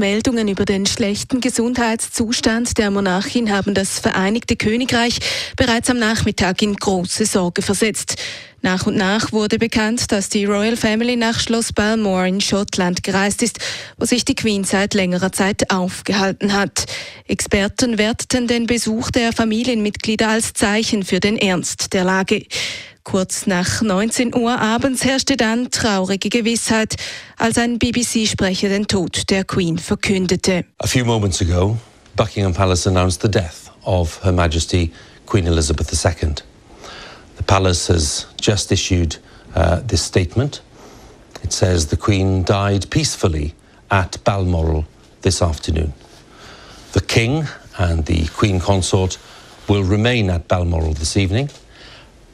Meldungen über den schlechten Gesundheitszustand der Monarchin haben das Vereinigte Königreich bereits am Nachmittag in große Sorge versetzt. Nach und nach wurde bekannt, dass die Royal Family nach Schloss Balmore in Schottland gereist ist, wo sich die Queen seit längerer Zeit aufgehalten hat. Experten werteten den Besuch der Familienmitglieder als Zeichen für den Ernst der Lage. Kurz nach 19 Uhr abends herrschte dann traurige Gewissheit, als ein BBC-Sprecher den Tod der Queen verkündete. A few moments ago, Buckingham Palace announced the death of Her Majesty Queen Elizabeth II. The palace has just issued uh, this statement. It says the Queen died peacefully at Balmoral this afternoon. The King and the Queen Consort will remain at Balmoral this evening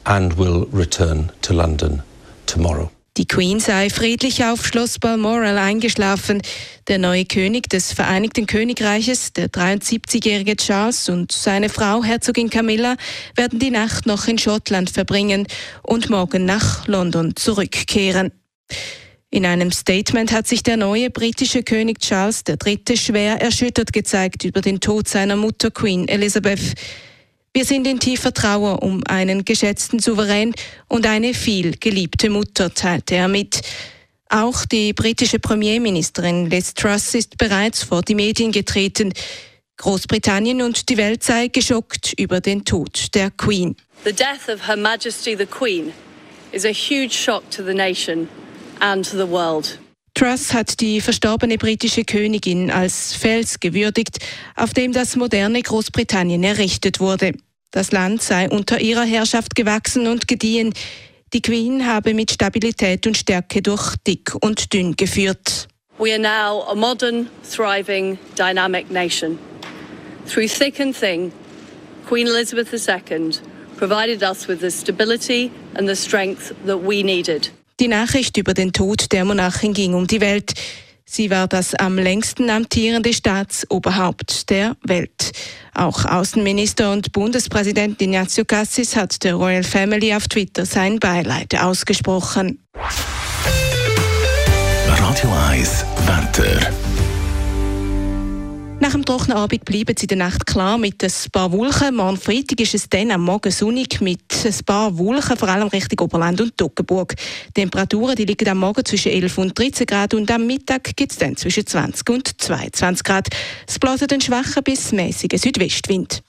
and will return to London tomorrow. Die Queen sei friedlich auf Schloss Balmoral eingeschlafen. Der neue König des Vereinigten Königreiches, der 73-jährige Charles und seine Frau Herzogin Camilla werden die Nacht noch in Schottland verbringen und morgen nach London zurückkehren. In einem Statement hat sich der neue britische König Charles III. schwer erschüttert gezeigt über den Tod seiner Mutter Queen Elizabeth. Wir sind in tiefer Trauer um einen geschätzten Souverän und eine viel geliebte Mutter, teilte er mit. Auch die britische Premierministerin Liz Truss ist bereits vor die Medien getreten. Großbritannien und die Welt sei geschockt über den Tod der Queen. The death of Her Majesty the Queen is a huge shock to the nation and to the world. Truss hat die verstorbene britische Königin als Fels gewürdigt, auf dem das moderne Großbritannien errichtet wurde. Das Land sei unter ihrer Herrschaft gewachsen und gediehen. Die Queen habe mit Stabilität und Stärke durch dick und dünn geführt. We are now a modern, thriving, dynamic nation. Through thick and thin, Queen Elizabeth II provided us with the stability and the strength that we needed. Die Nachricht über den Tod der Monarchin ging um die Welt. Sie war das am längsten amtierende Staatsoberhaupt der Welt. Auch Außenminister und Bundespräsident Ignazio Cassis hat der Royal Family auf Twitter sein Beileid ausgesprochen. Radio 1, Wetter. Nach dem trockenen Abend bleiben sie in der Nacht klar mit ein paar Wolken. Morgen Freitag ist es dann am Morgen sonnig mit ein paar Wolken, vor allem Richtung Oberland und Toggenburg. Temperaturen die liegen am Morgen zwischen 11 und 13 Grad und am Mittag gibt es dann zwischen 20 und 22 Grad. Es bläst ein schwacher bis mäßiger Südwestwind.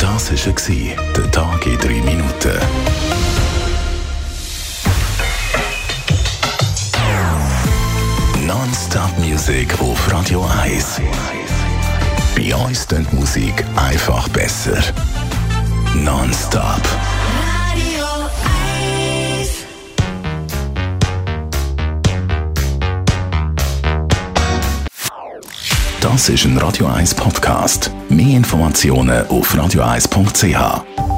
Das war der Tag in 3 Minuten. Non-Stop Music auf Radio 1. Bei uns klingt die Musik einfach besser. Non-Stop. Radio 1. Das ist ein Radio 1 Podcast. Mehr Informationen auf radio1.ch.